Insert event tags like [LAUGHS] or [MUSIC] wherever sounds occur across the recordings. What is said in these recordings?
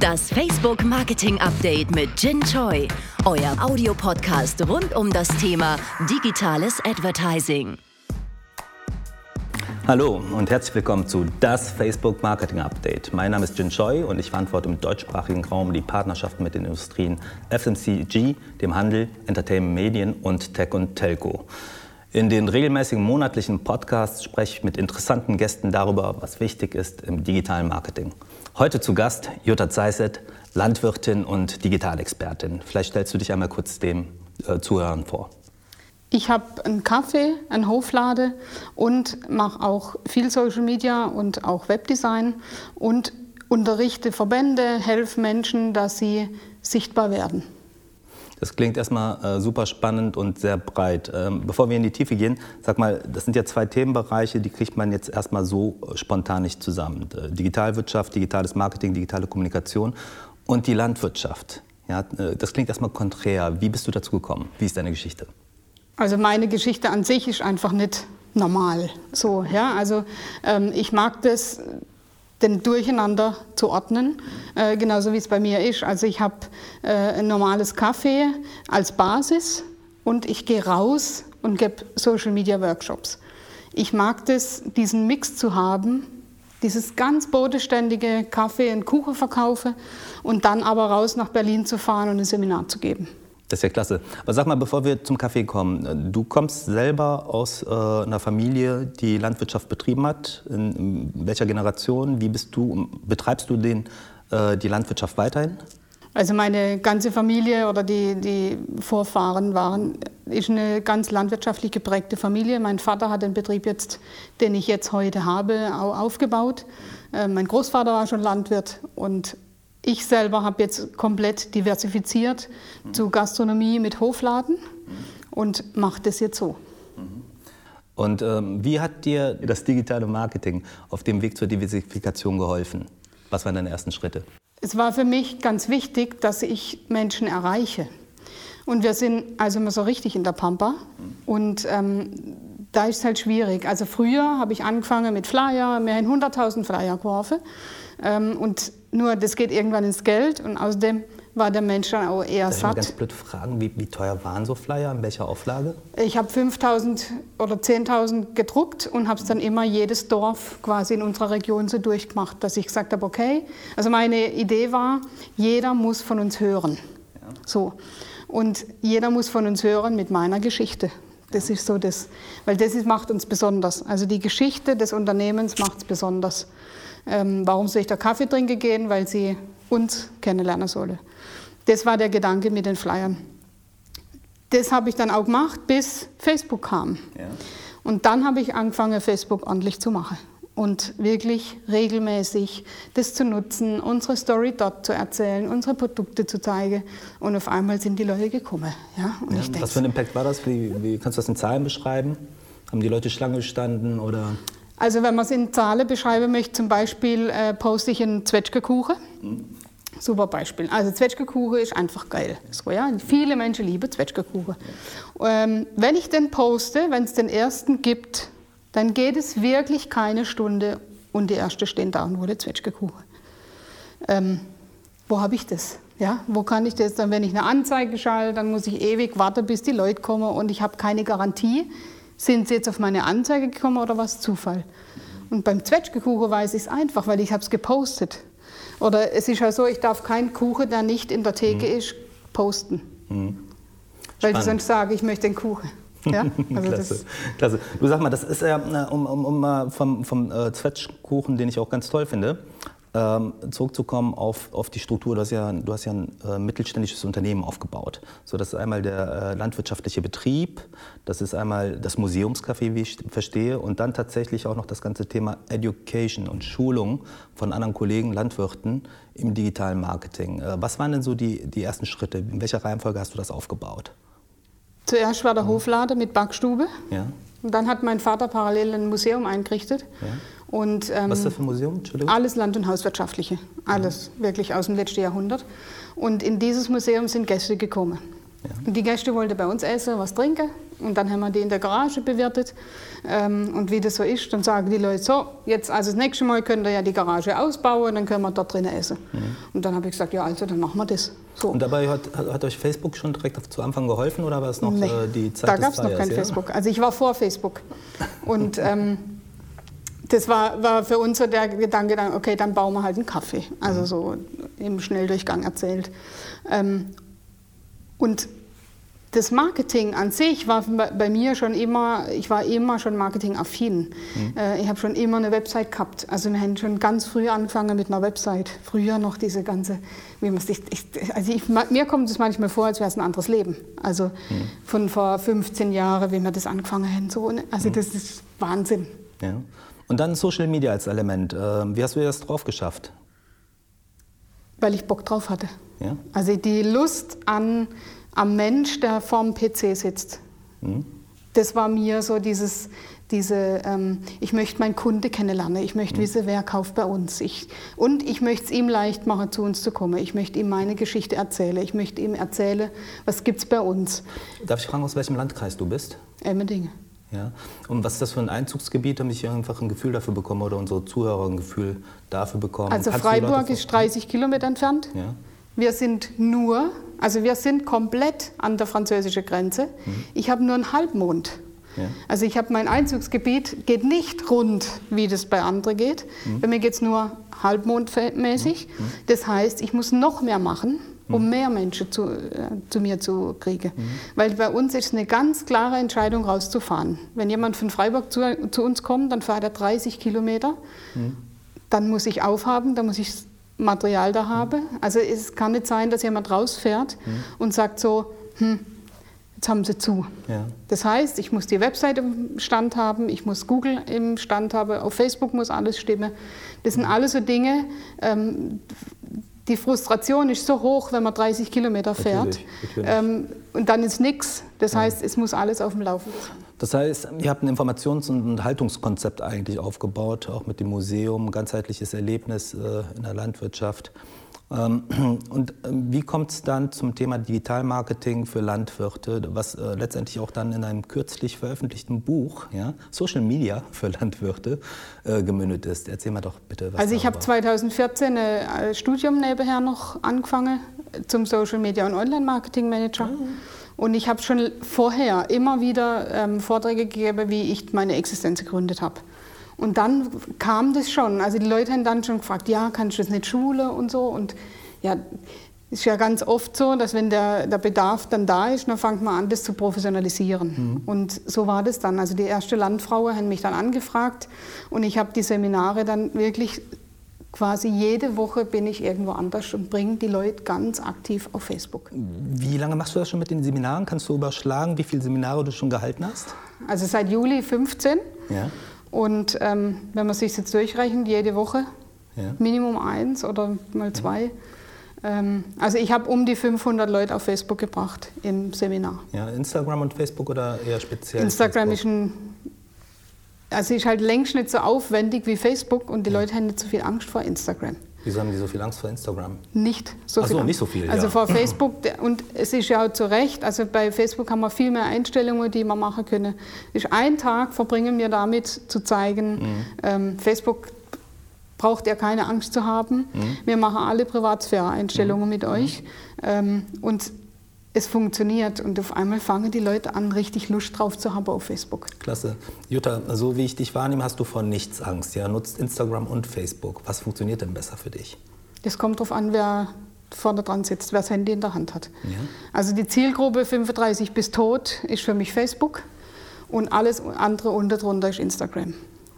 Das Facebook Marketing Update mit Jin Choi, euer Audiopodcast rund um das Thema digitales Advertising. Hallo und herzlich willkommen zu das Facebook Marketing Update. Mein Name ist Jin Choi und ich verantworte im deutschsprachigen Raum die Partnerschaften mit den Industrien FMCG, dem Handel, Entertainment, Medien und Tech und Telco. In den regelmäßigen monatlichen Podcasts spreche ich mit interessanten Gästen darüber, was wichtig ist im digitalen Marketing. Heute zu Gast Jutta Zeiset, Landwirtin und Digitalexpertin. Vielleicht stellst du dich einmal kurz dem äh, Zuhörern vor. Ich habe einen Kaffee, einen Hoflade und mache auch viel Social Media und auch Webdesign und unterrichte Verbände, helfe Menschen, dass sie sichtbar werden. Das klingt erstmal äh, super spannend und sehr breit. Ähm, bevor wir in die Tiefe gehen, sag mal, das sind ja zwei Themenbereiche, die kriegt man jetzt erstmal so äh, spontan nicht zusammen. Äh, Digitalwirtschaft, digitales Marketing, digitale Kommunikation und die Landwirtschaft. Ja, äh, das klingt erstmal konträr. Wie bist du dazu gekommen? Wie ist deine Geschichte? Also meine Geschichte an sich ist einfach nicht normal. So, ja, also ähm, ich mag das den Durcheinander zu ordnen, äh, genauso wie es bei mir ist. Also ich habe äh, ein normales Kaffee als Basis und ich gehe raus und gebe Social Media Workshops. Ich mag das, diesen Mix zu haben, dieses ganz bodenständige Kaffee und Kuchen verkaufe und dann aber raus nach Berlin zu fahren und ein Seminar zu geben. Das ist ja klasse. Aber sag mal, bevor wir zum Kaffee kommen, du kommst selber aus äh, einer Familie, die Landwirtschaft betrieben hat. In, in welcher Generation? Wie bist du, betreibst du den, äh, die Landwirtschaft weiterhin? Also meine ganze Familie oder die, die Vorfahren waren, ist eine ganz landwirtschaftlich geprägte Familie. Mein Vater hat den Betrieb jetzt, den ich jetzt heute habe, auch aufgebaut. Äh, mein Großvater war schon Landwirt und ich selber habe jetzt komplett diversifiziert mhm. zu Gastronomie mit Hofladen mhm. und mache das jetzt so. Mhm. Und ähm, wie hat dir das digitale Marketing auf dem Weg zur Diversifikation geholfen? Was waren deine ersten Schritte? Es war für mich ganz wichtig, dass ich Menschen erreiche. Und wir sind also immer so richtig in der Pampa. Mhm. Und ähm, da ist es halt schwierig. Also früher habe ich angefangen mit Flyer, mehr in 100.000 Flyer geworfen. Ähm, und nur das geht irgendwann ins Geld und außerdem war der Mensch dann auch eher Darf satt. Ich ganz blöd fragen, wie, wie, teuer waren so Flyer, in welcher Auflage? Ich habe 5.000 oder 10.000 gedruckt und habe es dann immer jedes Dorf quasi in unserer Region so durchgemacht, dass ich gesagt habe, okay, also meine Idee war, jeder muss von uns hören. Ja. So. Und jeder muss von uns hören mit meiner Geschichte. Das ist so das, weil das macht uns besonders. Also die Geschichte des Unternehmens macht es besonders. Ähm, warum soll ich da Kaffee trinken gehen? Weil sie uns kennenlernen solle. Das war der Gedanke mit den Flyern. Das habe ich dann auch gemacht, bis Facebook kam. Ja. Und dann habe ich angefangen, Facebook ordentlich zu machen und wirklich regelmäßig das zu nutzen, unsere Story dort zu erzählen, unsere Produkte zu zeigen. Und auf einmal sind die Leute gekommen. Ja? Ja, was für ein Impact war das? Wie, wie, kannst du das in Zahlen beschreiben? Haben die Leute Schlange gestanden oder? Also wenn man es in Zahlen beschreiben möchte, zum Beispiel äh, poste ich einen Zwetschgekuchen. Mhm. Super Beispiel. Also Zwetschgekuchen ist einfach geil. So, ja? Viele Menschen lieben Zwetschgekuchen. Ähm, wenn ich den poste, wenn es den ersten gibt, dann geht es wirklich keine Stunde und die erste stehen da und nur der Zwetschgekuchen. Ähm, wo habe ich das? Ja, wo kann ich das dann, wenn ich eine Anzeige schalte, dann muss ich ewig warten, bis die Leute kommen und ich habe keine Garantie, sind sie jetzt auf meine Anzeige gekommen oder war es Zufall? Und beim Zwetschgekuchen weiß ich es einfach, weil ich habe es gepostet. Oder es ist ja so, ich darf keinen Kuchen, der nicht in der Theke mhm. ist, posten. Mhm. Weil ich sonst sage, ich möchte den Kuchen. [LAUGHS] Ja? Also klasse, klasse. Du sag mal, das ist ja, äh, um, um, um vom, vom äh, Zwetschkuchen, den ich auch ganz toll finde, ähm, zurückzukommen auf, auf die Struktur, du hast ja, du hast ja ein äh, mittelständisches Unternehmen aufgebaut. So, das ist einmal der äh, landwirtschaftliche Betrieb, das ist einmal das Museumscafé, wie ich verstehe, und dann tatsächlich auch noch das ganze Thema Education und Schulung von anderen Kollegen, Landwirten im digitalen Marketing. Äh, was waren denn so die, die ersten Schritte? In welcher Reihenfolge hast du das aufgebaut? Zuerst war der Hoflader mit Backstube. Ja. Und dann hat mein Vater parallel ein Museum eingerichtet. Ja. Und, ähm, Was ist das für ein Museum? Entschuldigung. Alles Land- und Hauswirtschaftliche. Alles, ja. wirklich aus dem letzten Jahrhundert. Und in dieses Museum sind Gäste gekommen. Ja. Und die Gäste wollten bei uns essen, was trinken. und dann haben wir die in der Garage bewertet. Ähm, und wie das so ist, dann sagen die Leute so, jetzt also das nächste Mal könnt ihr ja die Garage ausbauen, dann können wir dort drinnen essen. Mhm. Und dann habe ich gesagt, ja also dann machen wir das. So. Und dabei hat, hat, euch Facebook schon direkt zu Anfang geholfen oder war es noch nee, äh, die Zeit Da gab es noch kein ja? Facebook. Also ich war vor Facebook. Und [LAUGHS] ähm, das war, war für uns so der Gedanke, okay, dann bauen wir halt einen Kaffee. Also so im Schnelldurchgang erzählt. Ähm, und das Marketing an sich war bei mir schon immer, ich war immer schon marketingaffin. Mhm. Äh, ich habe schon immer eine Website gehabt. Also wir haben schon ganz früh angefangen mit einer Website. Früher noch diese ganze, wie man sich, also ich, mir kommt es manchmal vor, als wäre es ein anderes Leben. Also mhm. von vor 15 Jahren, wie wir das angefangen haben. So, ne? also mhm. das ist Wahnsinn. Ja. Und dann Social Media als Element. Ähm, wie hast du das drauf geschafft? Weil ich Bock drauf hatte. Ja? Also die Lust an, am Mensch, der vorm PC sitzt. Mhm. Das war mir so dieses, diese, ähm, ich möchte meinen Kunde kennenlernen, ich möchte mhm. wissen, wer kauft bei uns. Ich, und ich möchte es ihm leicht machen, zu uns zu kommen. Ich möchte ihm meine Geschichte erzählen. Ich möchte ihm erzählen, was gibt es bei uns. Darf ich fragen, aus welchem Landkreis du bist? Emmendingen. Ja. Und was ist das für ein Einzugsgebiet, damit ich einfach ein Gefühl dafür bekomme oder unsere Zuhörer ein Gefühl dafür bekommen? Also Kannst Freiburg ist 30 Kilometer entfernt. Ja. Wir sind nur, also wir sind komplett an der französischen Grenze. Mhm. Ich habe nur einen Halbmond. Ja. Also ich habe mein Einzugsgebiet geht nicht rund, wie das bei anderen geht. Mhm. Bei mir geht es nur halbmondmäßig. Mhm. Das heißt, ich muss noch mehr machen um mhm. mehr Menschen zu, äh, zu mir zu kriegen. Mhm. Weil bei uns ist eine ganz klare Entscheidung, rauszufahren. Wenn jemand von Freiburg zu, zu uns kommt, dann fährt er 30 Kilometer. Mhm. Dann muss ich aufhaben, dann muss ich Material da haben. Also es kann nicht sein, dass jemand rausfährt mhm. und sagt so, hm, jetzt haben sie zu. Ja. Das heißt, ich muss die Website im Stand haben, ich muss Google im Stand haben, auf Facebook muss alles stimmen. Das sind mhm. alles so Dinge, ähm, die Frustration ist so hoch, wenn man 30 Kilometer fährt. Natürlich, natürlich. Ähm, und dann ist nichts. Das heißt, es muss alles auf dem Laufen sein. Das heißt, ihr habt ein Informations- und Haltungskonzept eigentlich aufgebaut, auch mit dem Museum, ganzheitliches Erlebnis äh, in der Landwirtschaft. Ähm, [CLEARS THROAT] und ähm, wie kommt es dann zum Thema Digitalmarketing für Landwirte, was äh, letztendlich auch dann in einem kürzlich veröffentlichten Buch, ja, Social Media für Landwirte, äh, gemündet ist? Erzähl mal doch bitte was. Also ich habe 2014 ein Studium nebenher noch angefangen zum Social Media und Online Marketing Manager. Mhm. Und ich habe schon vorher immer wieder ähm, Vorträge gegeben, wie ich meine Existenz gegründet habe. Und dann kam das schon. Also die Leute haben dann schon gefragt, ja, kannst du das nicht Schule und so. Und ja, ist ja ganz oft so, dass wenn der, der Bedarf dann da ist, dann fängt man an, das zu professionalisieren. Mhm. Und so war das dann. Also die erste Landfrau haben mich dann angefragt und ich habe die Seminare dann wirklich quasi jede Woche bin ich irgendwo anders und bringe die Leute ganz aktiv auf Facebook. Wie lange machst du das schon mit den Seminaren? Kannst du überschlagen, wie viele Seminare du schon gehalten hast? Also seit Juli 15. Ja. Und ähm, wenn man sich jetzt durchrechnet, jede Woche ja. Minimum eins oder mal zwei. Ähm, also ich habe um die 500 Leute auf Facebook gebracht im Seminar. Ja, Instagram und Facebook oder eher speziell? Instagram Facebook? ist ein, also ist halt längst nicht so aufwendig wie Facebook und die ja. Leute haben nicht so viel Angst vor Instagram. Wieso haben die so viel Angst vor Instagram? Nicht so Ach viel. So, nicht so viel. Also ja. vor Facebook, und es ist ja auch zu Recht, also bei Facebook haben wir viel mehr Einstellungen, die wir machen können. Ist ein Tag verbringen wir damit zu zeigen, mhm. ähm, Facebook braucht ihr keine Angst zu haben. Mhm. Wir machen alle Privatsphäre-Einstellungen mhm. mit euch. Ähm, und es funktioniert und auf einmal fangen die Leute an, richtig Lust drauf zu haben auf Facebook. Klasse. Jutta, so wie ich dich wahrnehme, hast du vor nichts Angst. Ja, nutzt Instagram und Facebook. Was funktioniert denn besser für dich? Das kommt darauf an, wer vorne dran sitzt, wer das Handy in der Hand hat. Ja. Also die Zielgruppe 35 bis tot ist für mich Facebook und alles andere unter drunter ist Instagram.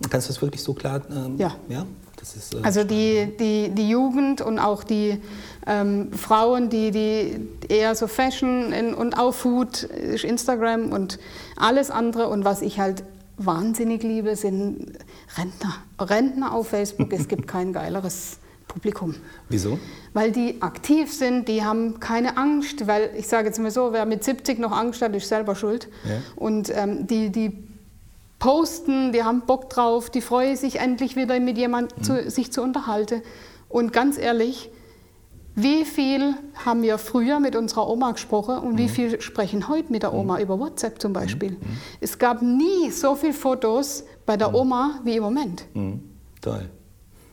Kannst du das wirklich so klar? Ähm, ja. ja? Ist, äh, also die, die, die Jugend und auch die ähm, Frauen, die, die eher so Fashion und auch Food, ist Instagram und alles andere. Und was ich halt wahnsinnig liebe, sind Rentner. Rentner auf Facebook, es gibt kein geileres Publikum. Wieso? Weil die aktiv sind, die haben keine Angst, weil ich sage jetzt mal so, wer mit 70 noch Angst hat, ist selber schuld. Ja. Und ähm, die, die posten, die haben Bock drauf, die freuen sich endlich wieder mit jemandem mhm. zu, sich zu unterhalten. Und ganz ehrlich, Wie viel haben wir früher mit unserer Oma gesprochen und wie viel sprechen heute mit der Oma über WhatsApp zum Beispiel? Es gab nie so viele Fotos bei der Oma wie im Moment. Mhm. Toll.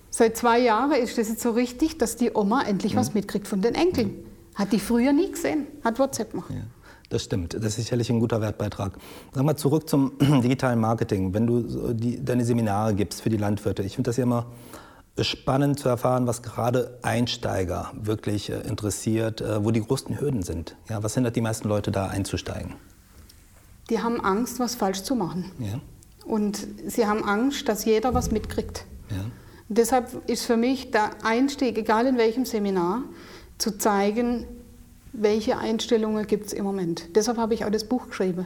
Seit zwei Jahren ist es jetzt so richtig, dass die Oma endlich was mitkriegt von den Enkeln. Hat die früher nie gesehen, hat WhatsApp gemacht. Ja, das stimmt. Das ist sicherlich ein guter Wertbeitrag. Sag mal zurück zum [CLEARS THROAT] digitalen Marketing. Wenn du die, deine Seminare gibst für die Landwirte, ich finde das ja immer spannend zu erfahren, was gerade Einsteiger wirklich äh, interessiert, äh, wo die größten Hürden sind. Ja, was hindert die meisten Leute da einzusteigen? Die haben Angst, was falsch zu machen. Ja, Und sie haben Angst, dass jeder was mitkriegt. ja, Deshalb ist für mich der Einstieg, egal in welchem Seminar, zu zeigen, welche Einstellungen gibt es im Moment. Deshalb habe ich auch das Buch geschrieben.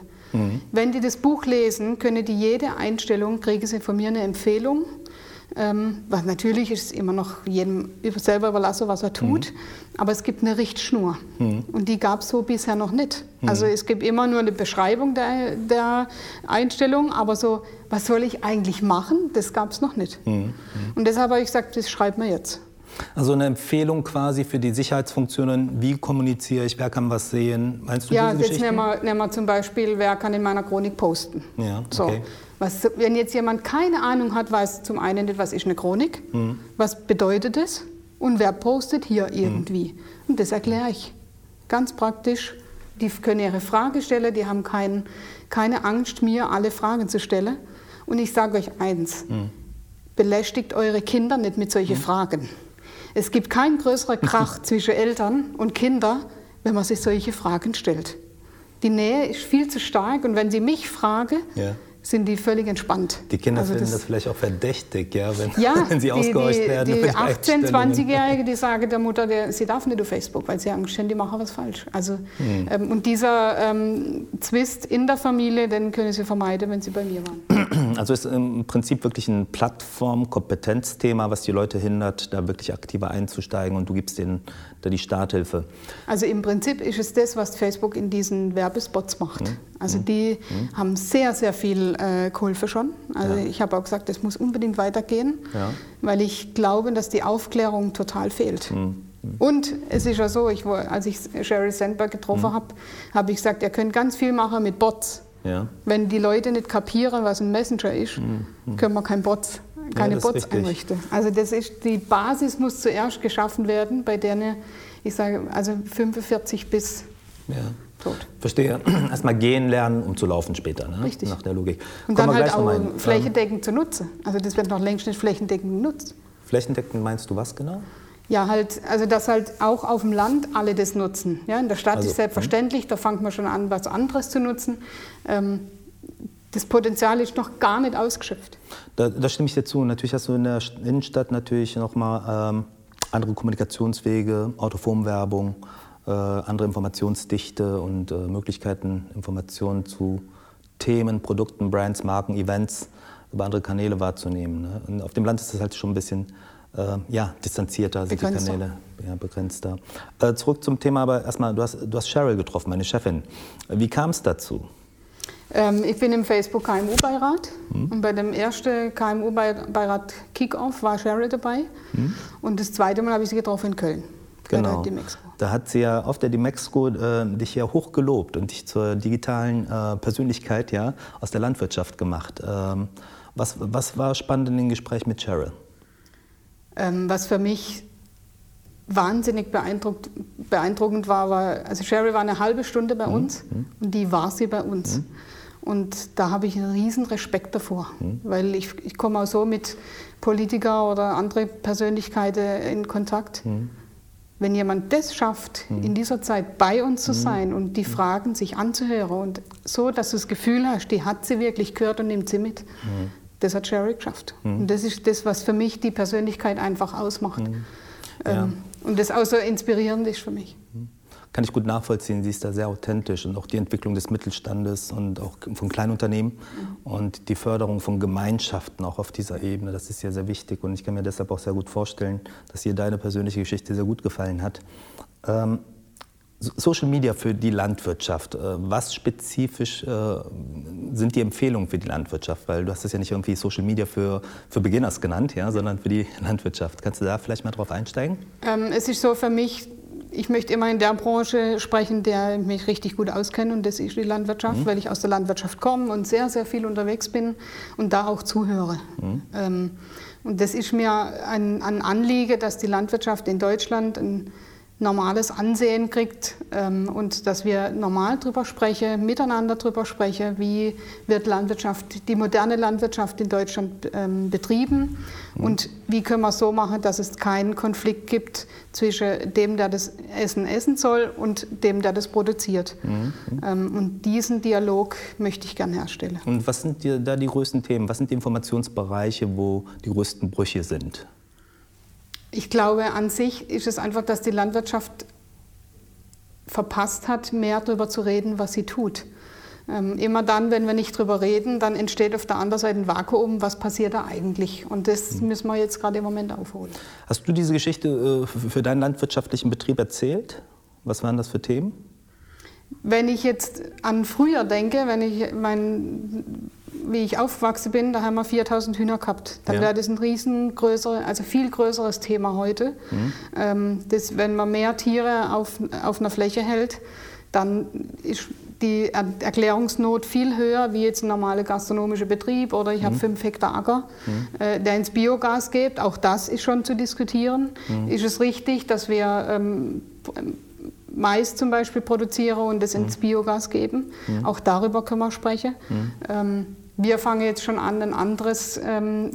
Wenn die das Buch lesen, können die jede Einstellung, kriegen sie von mir eine Empfehlung. Ähm, was natürlich ist es immer noch jedem selber überlassen, was er tut. Aber es gibt eine Richtschnur. Und die gab es so bisher noch nicht. Also es gibt immer nur eine Beschreibung der, der Einstellung, aber so, was soll ich eigentlich machen, das gab es noch nicht. Und deshalb habe ich gesagt, das schreibt mir jetzt. Also eine Empfehlung quasi für die Sicherheitsfunktionen. Wie kommuniziere ich? Wer kann was sehen? Meinst du Ja, diese jetzt nehmen wir, nehmen wir zum Beispiel, wer kann in meiner Chronik posten. Ja, So. okay. Was, wenn jetzt jemand keine Ahnung hat, weiß zum einen nicht, was ist eine Chronik, Mhm. was bedeutet es und wer postet hier Mhm. irgendwie. Und das erkläre ich. Ganz praktisch. Die können ihre Frage stellen, die haben kein, keine Angst, mir alle Fragen zu stellen. Und ich sage euch eins, Mhm. belästigt eure Kinder nicht mit solchen Fragen. Es gibt keinen größeren [LAUGHS] Krach zwischen Eltern und Kindern, wenn man sich solche Fragen stellt. Die Nähe ist viel zu stark und wenn sie mich fragen, Ja. sind die völlig entspannt. Die Kinder Also finden das, vielleicht auch verdächtig, ja, wenn, ja, [LAUGHS] wenn sie die, ausgehorcht die, werden. die [LAUGHS] mit 18-, Einstellungen. 20-Jährige, die sagen der Mutter, der, sie darf nicht auf Facebook, weil sie Angst haben, die machen was falsch. Also, Hm. ähm, und dieser ähm, Zwist in der Familie, den können sie vermeiden, wenn sie bei mir waren. [CLEARS THROAT] Also ist im Prinzip wirklich ein Plattform-Kompetenzthema, was die Leute hindert, da wirklich aktiver einzusteigen und du gibst denen da die Starthilfe. Also im Prinzip ist es das, was Facebook in diesen Werbespots macht. Hm. Also die haben sehr, sehr viel äh, geholfen schon. Also Ja. ich habe auch gesagt, das muss unbedingt weitergehen, Ja. weil ich glaube, dass die Aufklärung total fehlt. Hm. Und es ist ja so, ich, als ich Sheryl Sandberg getroffen habe, habe ich gesagt, ihr könnt ganz viel machen mit Bots. Ja. Wenn die Leute nicht kapieren, was ein Messenger ist, können wir kein Bots, keine ist Bots einrichten. Also das ist, die Basis muss zuerst geschaffen werden, bei denen, ich sage, also 45 bis ja. tot. Verstehe. [CLEARS THROAT] Erstmal gehen lernen, um zu laufen später, ne? Richtig. nach der Logik. Und Kommen dann halt auch flächendeckend zu nutzen. Also das wird noch längst nicht flächendeckend genutzt. Flächendeckend meinst du was genau? Ja, halt, also dass halt auch auf dem Land alle das nutzen. Ja, in der Stadt Also, ist selbstverständlich, da fängt man schon an, was anderes zu nutzen. Ähm, das Potenzial ist noch gar nicht ausgeschöpft. Da, da stimme ich dir zu. Natürlich hast du in der St- Innenstadt natürlich nochmal ähm, andere Kommunikationswege, Autoformwerbung, äh, andere Informationsdichte und äh, Möglichkeiten, Informationen zu Themen, Produkten, Brands, Marken, Events über andere Kanäle wahrzunehmen. Ne? Und auf dem Land ist das halt schon ein bisschen äh, ja, distanzierter, sind Begrenzter. die Kanäle ja, begrenzter. Äh, zurück zum Thema, aber erstmal, du hast, du hast Cheryl getroffen, meine Chefin. Wie kam es dazu? Ähm, ich bin im Facebook KMU-Beirat und bei dem ersten KMU-Beirat Kickoff war Cheryl dabei und das zweite Mal habe ich sie getroffen in Köln. Genau. Da hat sie ja auf der Dimexco äh, dich ja hoch gelobt und dich zur digitalen äh, Persönlichkeit ja, aus der Landwirtschaft gemacht. Ähm, was, was war spannend in dem Gespräch mit Cheryl? Ähm, was für mich wahnsinnig beeindruckend war, war, also Cheryl war eine halbe Stunde bei uns und die war sie bei uns. Und da habe ich einen riesen Respekt davor, weil ich, ich komme auch so mit Politiker oder andere Persönlichkeiten in Kontakt. Wenn jemand das schafft, in dieser Zeit bei uns zu sein und die Fragen sich anzuhören und so, dass du das Gefühl hast, die hat sie wirklich gehört und nimmt sie mit, das hat Sherry geschafft. Und das ist das, was für mich die Persönlichkeit einfach ausmacht. Ja. Ähm, und das auch so inspirierend ist für mich. Kann ich gut nachvollziehen. Sie ist da sehr authentisch und auch die Entwicklung des Mittelstandes und auch von Kleinunternehmen und die Förderung von Gemeinschaften auch auf dieser Ebene, das ist ja sehr wichtig und ich kann mir deshalb auch sehr gut vorstellen, dass ihr deine persönliche Geschichte sehr gut gefallen hat. Ähm, Social Media für die Landwirtschaft. Äh, was spezifisch äh, sind die Empfehlungen für die Landwirtschaft? Weil du hast es ja nicht irgendwie Social Media für, für Beginners genannt, ja, sondern für die [LAUGHS] Landwirtschaft. Kannst du da vielleicht mal drauf einsteigen? Ähm, es ist so für mich, ich möchte immer in der Branche sprechen, der mich richtig gut auskennt und das ist die Landwirtschaft, mhm. weil ich aus der Landwirtschaft komme und sehr, sehr viel unterwegs bin und da auch zuhöre. Mhm. Ähm, und das ist mir ein, ein Anliegen, dass die Landwirtschaft in Deutschland ein normales Ansehen kriegt ähm, und dass wir normal drüber sprechen, miteinander drüber sprechen, wie wird Landwirtschaft, die moderne Landwirtschaft in Deutschland ähm, betrieben mhm. und wie können wir es so machen, dass es keinen Konflikt gibt zwischen dem, der das Essen essen soll und dem, der das produziert. Mhm. Ähm, und diesen Dialog möchte ich gerne herstellen. Und was sind da die größten Themen? Was sind die Informationsbereiche, wo die größten Brüche sind? Ich glaube, an sich ist es einfach, dass die Landwirtschaft verpasst hat, mehr darüber zu reden, was sie tut. Ähm, immer dann, wenn wir nicht darüber reden, dann entsteht auf der anderen Seite ein Vakuum, was passiert da eigentlich? Und das hm. müssen wir jetzt gerade im Moment aufholen. Hast du diese Geschichte äh, für deinen landwirtschaftlichen Betrieb erzählt? Was waren das für Themen? Wenn ich jetzt an früher denke, wenn ich mein wie ich aufgewachsen bin, da haben wir 4000 Hühner gehabt. Dann ja. wäre das ein riesengrößeres, also viel größeres Thema heute. Mhm. Ähm, das, wenn man mehr Tiere auf, auf einer Fläche hält, dann ist die Erklärungsnot viel höher wie jetzt ein normaler gastronomischer Betrieb oder ich habe mhm. fünf Hektar Acker, mhm. äh, der ins Biogas geht. Auch das ist schon zu diskutieren. Mhm. Ist es richtig, dass wir ähm, Mais zum Beispiel produzieren und das ins mhm. Biogas geben? Mhm. Auch darüber können wir sprechen. Mhm. Ähm, wir fangen jetzt schon an, ein anderes ähm,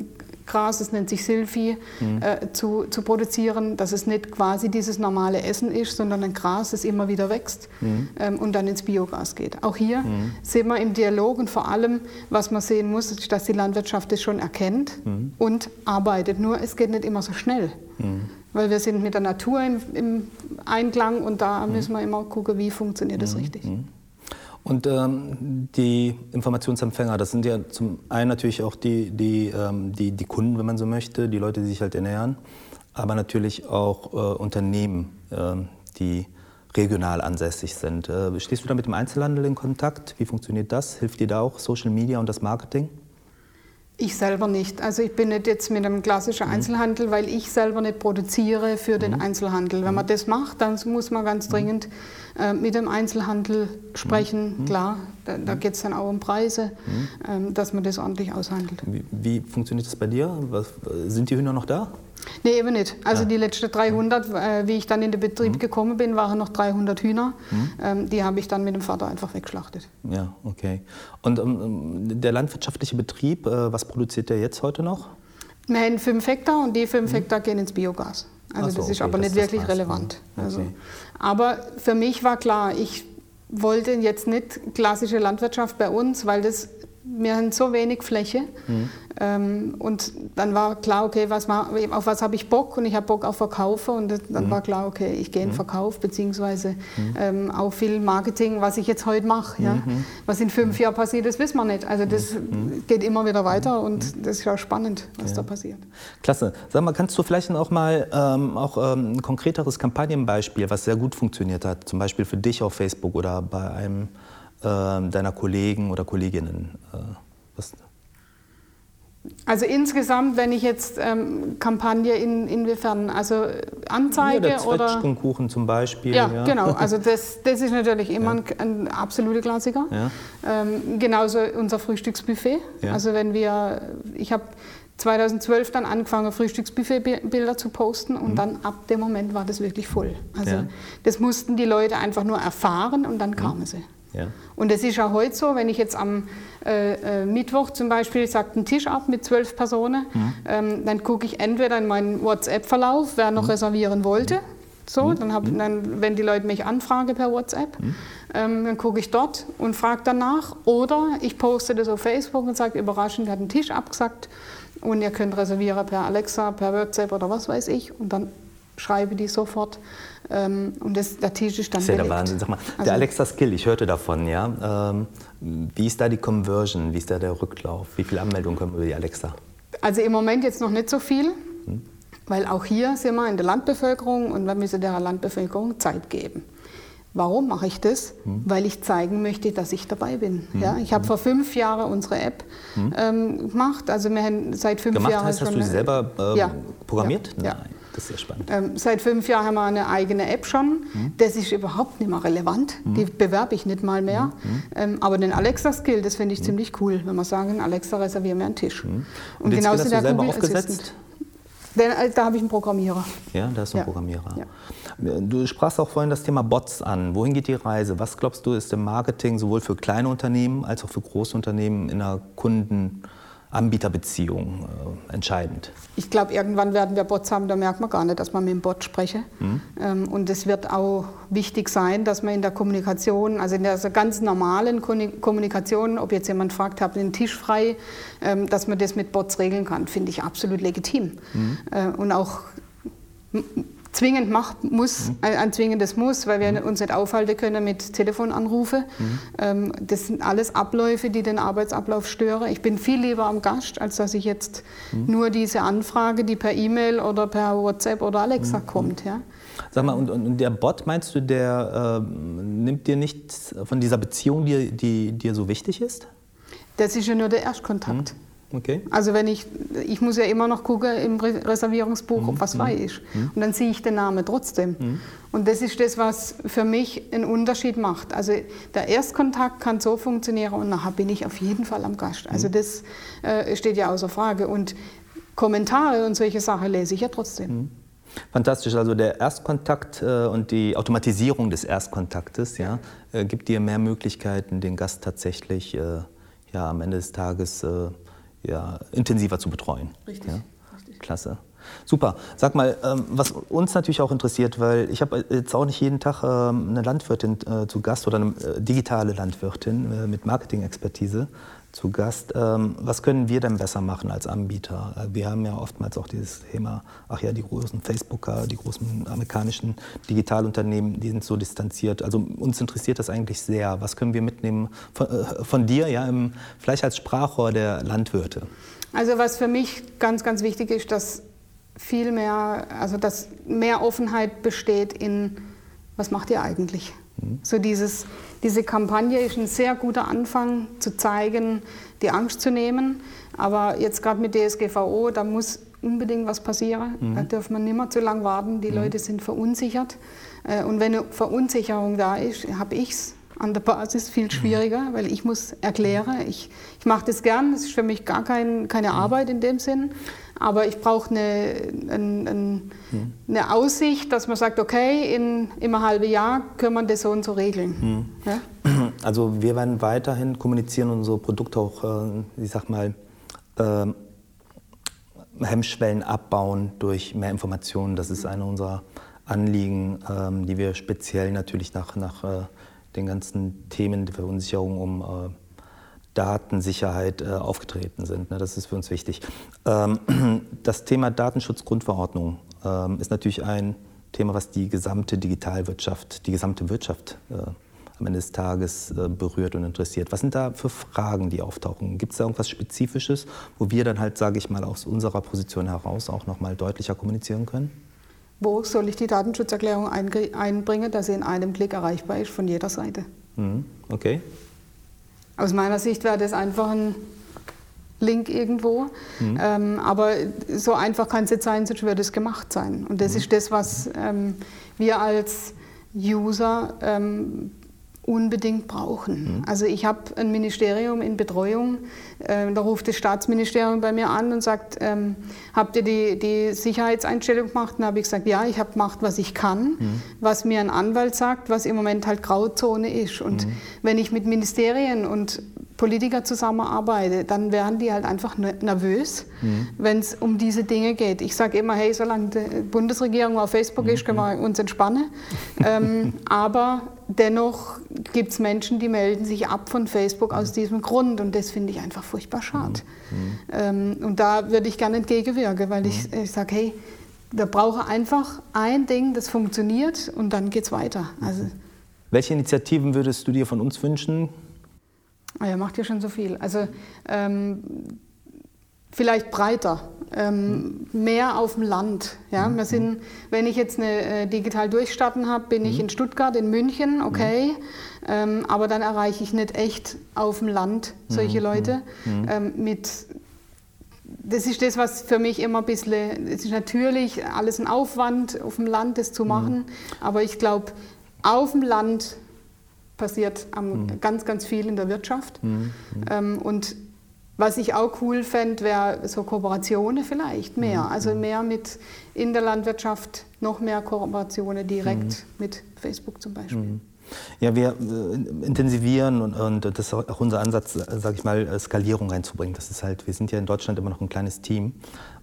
Gras, das nennt sich Silphi, mhm. äh, zu, zu produzieren, dass es nicht quasi dieses normale Essen ist, sondern ein Gras, das immer wieder wächst mhm. ähm, und dann ins Biogas geht. Auch hier mhm. sehen wir im Dialog und vor allem, was man sehen muss, ist, dass die Landwirtschaft das schon erkennt mhm. und arbeitet. Nur es geht nicht immer so schnell, mhm. weil wir sind mit der Natur im, im Einklang und da mhm. müssen wir immer gucken, wie funktioniert das richtig. Und ähm, die Informationsempfänger, das sind ja zum einen natürlich auch die, die, ähm, die, die Kunden, wenn man so möchte, die Leute, die sich halt ernähren, aber natürlich auch äh, Unternehmen, äh, die regional ansässig sind. Äh, stehst du da mit dem Einzelhandel in Kontakt? Wie funktioniert das? Hilft dir da auch Social Media und das Marketing? Ich selber nicht. Also ich bin nicht jetzt mit einem klassischen mhm. Einzelhandel, weil ich selber nicht produziere für den mhm. Einzelhandel. Wenn man mhm. das macht, dann muss man ganz dringend äh, mit dem Einzelhandel sprechen. Klar, da, da geht es dann auch um Preise, äh, dass man das ordentlich aushandelt. Wie, wie funktioniert das bei dir? Was, sind die Hühner noch da? Nee, eben nicht. Also ja. die letzten 300, äh, wie ich dann in den Betrieb mhm. gekommen bin, waren noch 300 Hühner. Mhm. Ähm, die habe ich dann mit dem Vater einfach weggeschlachtet. Ja, okay. Und ähm, der landwirtschaftliche Betrieb, äh, was produziert der jetzt heute noch? Wir haben fünf Hektar und die fünf mhm. Hektar gehen ins Biogas. Also so, das ist okay, aber nicht wirklich heißt, relevant. Also, aber für mich war klar, ich wollte jetzt nicht klassische Landwirtschaft bei uns, weil das wir haben so wenig Fläche. Mhm. Ähm, und dann war klar, okay, was, auf was habe ich Bock? Und ich habe Bock auf Verkaufe. Und dann mhm. war klar, okay, ich gehe in mhm. Verkauf, beziehungsweise mhm. ähm, auch viel Marketing, was ich jetzt heute mache. Ja? Mhm. Was in fünf Jahren passiert, das wissen wir nicht. Also das geht immer wieder weiter und das ist ja spannend, was ja. da passiert. Klasse. Sag mal, kannst du vielleicht auch mal ähm, auch, ähm, ein konkreteres Kampagnenbeispiel, was sehr gut funktioniert hat, zum Beispiel für dich auf Facebook oder bei einem deiner Kollegen oder Kolleginnen? Äh, was? Also insgesamt, wenn ich jetzt ähm, Kampagne in, inwiefern, also Anzeige ja, der oder Kuchen zum Beispiel. Ja, ja. genau. [LAUGHS] Also das, das ist natürlich immer ja. ein, ein absoluter Klassiker. Ja. Ähm, genauso unser Frühstücksbuffet. Also wenn wir, ich habe 2012 dann angefangen, Frühstücksbuffet-Bilder zu posten und mhm. dann ab dem Moment war das wirklich voll. Also das mussten die Leute einfach nur erfahren und dann mhm. kamen sie. Ja. Und es ist ja heute so, wenn ich jetzt am äh, äh Mittwoch zum Beispiel sage einen Tisch ab mit zwölf Personen, mhm. ähm, dann gucke ich entweder in meinen WhatsApp-Verlauf, wer noch mhm. reservieren wollte. So, mhm. dann, hab, mhm. dann, wenn die Leute mich anfragen per WhatsApp, mhm. ähm, dann gucke ich dort und frage danach. Oder ich poste das auf Facebook und sage, überraschend, hat einen Tisch abgesagt und ihr könnt reservieren per Alexa, per WhatsApp oder was weiß ich. Und dann schreibe die sofort und das, der Tisch ist dann der Wahnsinn. Sag mal, also, der Alexa Skill, ich hörte davon, ja. Ähm, wie ist da die Conversion? Wie ist da der Rücklauf? Wie viele Anmeldungen kommen über die Alexa? Also im Moment jetzt noch nicht so viel, hm. weil auch hier sind wir in der Landbevölkerung und wir müssen der Landbevölkerung Zeit geben. Warum mache ich das? Mhm. Weil ich zeigen möchte, dass ich dabei bin. Mhm. Ja, ich habe vor fünf Jahren unsere App mhm. ähm, gemacht. Also wir haben seit fünf gemacht Jahren heißt, schon hast du sie selber äh, ja. programmiert? Ja. Nein, das ist sehr spannend. Ähm, seit fünf Jahren haben wir eine eigene App schon. Mhm. Das ist überhaupt nicht mehr relevant. Mhm. Die bewerbe ich nicht mal mehr. Mhm. Ähm, aber den Alexa-Skill, das finde ich ziemlich cool, wenn wir sagen, Alexa, reserviere mir einen Tisch. Und, Und genauso hast du selber aufgesetzt? Assistant. Denn, äh, da habe ich einen Programmierer. Ja, da ist ein ja. Programmierer. Ja. Du sprachst auch vorhin das Thema Bots an. Wohin geht die Reise? Was glaubst du, ist im Marketing sowohl für kleine Unternehmen als auch für große Unternehmen in der Kunden- Anbieterbeziehung äh, entscheidend? Ich glaube, irgendwann werden wir Bots haben, da merkt man gar nicht, dass man mit dem Bot spreche. Mhm. Ähm, und es wird auch wichtig sein, dass man in der Kommunikation, also in der ganz normalen Kommunikation, ob jetzt jemand fragt, habt ihr den Tisch frei, ähm, dass man das mit Bots regeln kann, finde ich absolut legitim. Mhm. Äh, und auch zwingend macht, muss, mhm. ein, ein, zwingendes Muss, weil wir mhm. uns nicht aufhalten können mit Telefonanrufe. Mhm. Ähm, das sind alles Abläufe, die den Arbeitsablauf stören. Ich bin viel lieber am Gast, als dass ich jetzt mhm. nur diese Anfrage, die per E-Mail oder per WhatsApp oder Alexa mhm. kommt. Ja. Sag mal, und, und, der Bot, meinst du, der äh, nimmt dir nichts von dieser Beziehung, die, die dir so wichtig ist? Das ist ja nur der Erstkontakt. Mhm. Okay. Also wenn ich, ich muss ja immer noch gucken im Reservierungsbuch, mhm. ob was frei ist. Mhm. Und dann sehe ich den Namen trotzdem. Mhm. Und das ist das, was für mich einen Unterschied macht. Also der Erstkontakt kann so funktionieren und nachher bin ich auf jeden Fall am Gast. Also mhm. das äh, steht ja außer Frage. Und Kommentare und solche Sachen lese ich ja trotzdem. Mhm. Fantastisch, also der Erstkontakt äh, und die Automatisierung des Erstkontaktes ja, äh, gibt dir mehr Möglichkeiten, den Gast tatsächlich äh, ja, am Ende des Tages äh, ja, intensiver zu betreuen. Richtig. Ja? Richtig. Klasse. Super. Sag mal, ähm, was uns natürlich auch interessiert, weil ich habe jetzt auch nicht jeden Tag ähm, eine Landwirtin äh, zu Gast oder eine äh, digitale Landwirtin äh, mit Marketing-Expertise zu Gast. Ähm, was können wir denn besser machen als Anbieter? Äh, wir haben ja oftmals auch dieses Thema, ach ja, die großen Facebooker, die großen amerikanischen Digitalunternehmen, die sind so distanziert. Also uns interessiert das eigentlich sehr. Was können wir mitnehmen von, äh, von dir, ja, im, vielleicht als Sprachrohr der Landwirte? Also was für mich ganz, ganz wichtig ist, dass viel mehr, also dass mehr Offenheit besteht in, was macht ihr eigentlich? So dieses, diese Kampagne ist ein sehr guter Anfang zu zeigen, die Angst zu nehmen. Aber jetzt gerade mit DSGVO, da muss unbedingt was passieren. Mhm. Da darf man nicht mehr zu lange warten. Die mhm. Leute sind verunsichert. Äh, und wenn eine Verunsicherung da ist, habe ich es an der Basis viel schwieriger, mhm. weil ich muss erklären, ich, ich mache das gern, das ist für mich gar kein, keine mhm. Arbeit in dem Sinn, aber ich brauche eine, eine, mhm. eine, Aussicht, dass man sagt, okay, in, in einem halben Jahr können wir das so und so regeln. Ja? Also wir werden weiterhin kommunizieren und unsere Produkte auch, äh, ich sag mal, äh, Hemmschwellen abbauen durch mehr Informationen. Das ist eine unserer Anliegen, ähm, die wir speziell natürlich nach, nach äh, den ganzen Themen der Verunsicherung um äh, Datensicherheit äh, aufgetreten sind. Ne? Das ist für uns wichtig. Ähm, [CLEARS THROAT] das Thema Datenschutzgrundverordnung ähm, ist natürlich ein Thema, was die gesamte Digitalwirtschaft, die gesamte Wirtschaft äh, am Ende des Tages äh, berührt und interessiert. Was sind da für Fragen, die auftauchen? Gibt es da irgendwas Spezifisches, wo wir dann halt, sage ich mal, aus unserer Position heraus auch noch mal deutlicher kommunizieren können? Wo soll ich die Datenschutzerklärung einbringen, dass sie in einem Klick erreichbar ist von jeder Seite? Mhm. Okay. Aus meiner Sicht wäre das einfach ein Link irgendwo. Mhm. Ähm, aber so einfach kann es jetzt sein, sonst würde es gemacht sein. Und das mhm. ist das, was ähm, wir als User ähm, unbedingt brauchen. Mhm. Also ich habe ein Ministerium in Betreuung, äh, da ruft das Staatsministerium bei mir an und sagt, ähm, habt ihr die, die Sicherheitseinstellung gemacht? Und habe ich gesagt, ja, ich habe gemacht, was ich kann, mhm. was mir ein Anwalt sagt, was im Moment halt Grauzone ist. Und mhm. wenn ich mit Ministerien und Politiker zusammenarbeite, dann werden die halt einfach nervös, mhm. wenn es um diese Dinge geht. Ich sage immer, hey, solange die Bundesregierung auf Facebook ist, können wir mhm. uns entspannen. ähm, [LAUGHS] aber dennoch gibt es Menschen, die melden sich ab von Facebook aus diesem Grund und das finde ich einfach furchtbar schade. Mhm. Ähm, und da würde ich gerne entgegenwirken, weil ich, ich sage, hey, da brauche einfach ein Ding, das funktioniert und dann geht es weiter. Also, Welche Initiativen würdest du dir von uns wünschen? Ah, er macht ja schon so viel. Also ähm, vielleicht breiter. ähm, mehr auf dem Land. Ja? Wir sind, wenn ich jetzt eine äh, digital durchstarten habe, bin ich in Stuttgart, in München, okay, ähm, aber dann erreiche ich nicht echt auf dem Land solche Leute ähm, mit das ist das, was für mich immer ein bisschen, es ist natürlich alles ein Aufwand, auf dem Land das zu machen, aber ich glaube, auf dem Land passiert am, ganz, ganz viel in der Wirtschaft. Ähm, und was ich auch cool fände, wäre so Kooperationen vielleicht mehr. Also mehr mit in der Landwirtschaft, noch mehr Kooperationen direkt mit Facebook zum Beispiel. Ja, wir äh, intensivieren und, und das ist auch unser Ansatz, sage ich mal, äh, Skalierung reinzubringen. Das ist halt, wir sind ja in Deutschland immer noch ein kleines Team,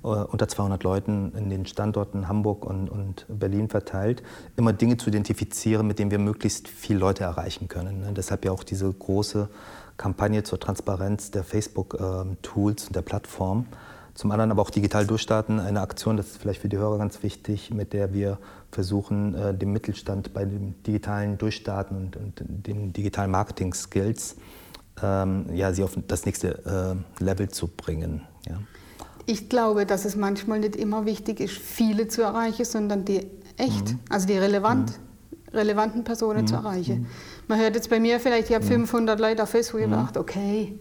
äh, unter 200 Leuten in den Standorten Hamburg und, und Berlin verteilt, immer Dinge zu identifizieren, mit denen wir möglichst viele Leute erreichen können. Ne? Deshalb ja auch diese große Kampagne zur Transparenz der Facebook-Tools und der Plattform. Zum anderen aber auch digital durchstarten, eine Aktion, das ist vielleicht für die Hörer ganz wichtig, mit der wir versuchen, äh, dem Mittelstand bei dem digitalen Durchstarten und, und den digitalen Marketing-Skills ähm, ja, sie auf das nächste äh, Level zu bringen. Ja. Ich glaube, dass es manchmal nicht immer wichtig ist, viele zu erreichen, sondern die echt, also die relevant, relevanten Personen zu erreichen. Man hört jetzt bei mir vielleicht, ich habe 500 Leute auf Facebook gedacht, okay,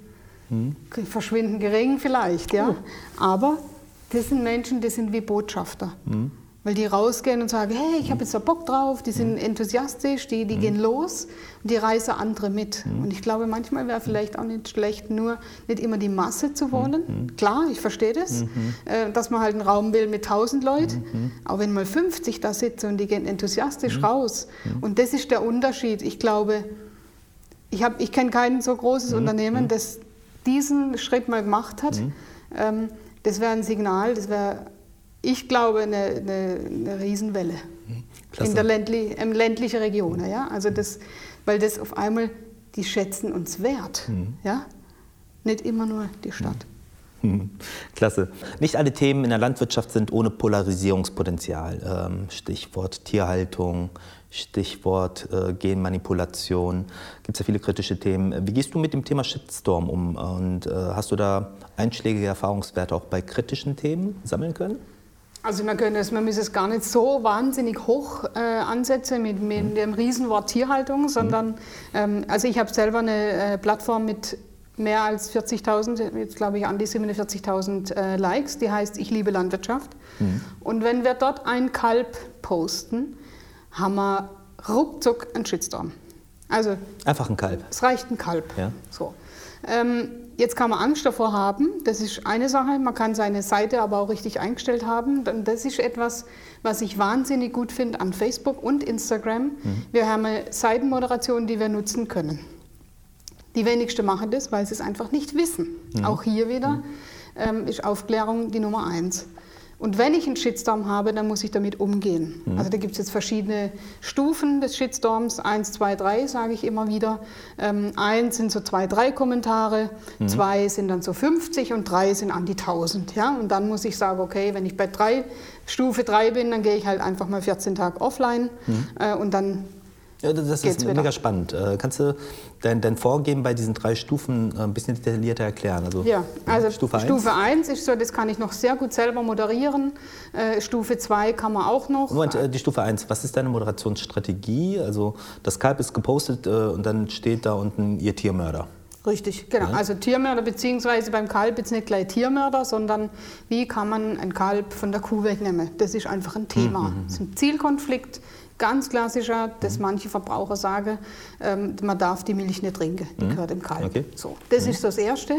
verschwinden gering vielleicht, ja. Aber das sind Menschen, die sind wie Botschafter. Weil die rausgehen und sagen, hey, ich habe jetzt da Bock drauf, die sind enthusiastisch, die, die gehen los und die reißen andere mit. Und ich glaube, manchmal wäre vielleicht auch nicht schlecht, nur nicht immer die Masse zu wollen. Klar, ich verstehe das, äh, dass man halt einen Raum will mit 1000 Leuten. Aber wenn mal 50 da sitzen und die gehen enthusiastisch raus. Und das ist der Unterschied. Ich glaube, ich, hab- ich kenne kein so großes Unternehmen, das diesen Schritt mal gemacht hat. Ähm, das wäre ein Signal, das wäre, ich glaube, eine, eine, eine Riesenwelle Klasse. in der ländli ähm, ländlichen Region. Ja? Also das, weil das auf einmal, die schätzen uns wert. Ja? Nicht immer nur die Stadt. Hm, Klasse. Nicht alle Themen in der Landwirtschaft sind ohne Polarisierungspotenzial. Ähm, Stichwort Tierhaltung, Stichwort äh, Genmanipulation. Gibt es ja viele kritische Themen. Wie gehst du mit dem Thema Shitstorm um? Und äh, hast du da einschlägige Erfahrungswerte auch bei kritischen Themen sammeln können? Also man, könnte es, man müsse es gar nicht so wahnsinnig hoch äh, ansetzen mit, mit dem Riesenwort Tierhaltung, sondern ähm, also ich habe selber eine äh, Plattform mit mehr als 40.000, jetzt glaube ich an die 47.000 äh, Likes, die heißt Ich liebe Landwirtschaft. Und wenn wir dort ein Kalb posten, haben wir ruckzuck einen Shitstorm. Also Einfach ein Kalb. es reicht ein Kalb. Ja. So. Ähm, jetzt kann man Angst davor haben, das ist eine Sache. Man kann seine Seite aber auch richtig eingestellt haben. Das ist etwas, was ich wahnsinnig gut finde an Facebook und Instagram. Wir haben eine Seitenmoderation, die wir nutzen können. Die wenigsten machen das, weil sie es einfach nicht wissen. Auch hier wieder ähm, ist Aufklärung die Nummer eins. Und wenn ich einen Shitstorm habe, dann muss ich damit umgehen. Also da gibt es jetzt verschiedene Stufen des Shitstorms. Eins, zwei, drei sage ich immer wieder. Ähm, eins sind so zwei, drei Kommentare, zwei sind dann so 50 und drei sind an die 1000. Ja? Und dann muss ich sagen, okay, wenn ich bei drei, Stufe drei bin, dann gehe ich halt einfach mal 14 Tage offline äh, und dann Ja, das Geht's ist wieder. mega spannend. Äh, Kannst du dein, dein Vorgehen bei diesen drei Stufen äh, ein bisschen detaillierter erklären? Also, Ja, also Stufe Stufe, 1. 1 ist so, das kann ich noch sehr gut selber moderieren. Äh, Stufe 2 kann man auch noch. Moment, die Stufe 1, was ist deine Moderationsstrategie? Also das Kalb ist gepostet äh, und dann steht da unten Ihr Tiermörder. Richtig, genau. Ja. Also Tiermörder, beziehungsweise beim Kalb jetzt nicht gleich Tiermörder, sondern wie kann man ein Kalb von der Kuh wegnehmen? Das ist einfach ein Thema. Das ist ein Zielkonflikt, ganz klassischer, dass manche Verbraucher sagen, ähm, man darf die Milch nicht trinken, die gehört dem Kalb. Okay. So, das ist das Erste.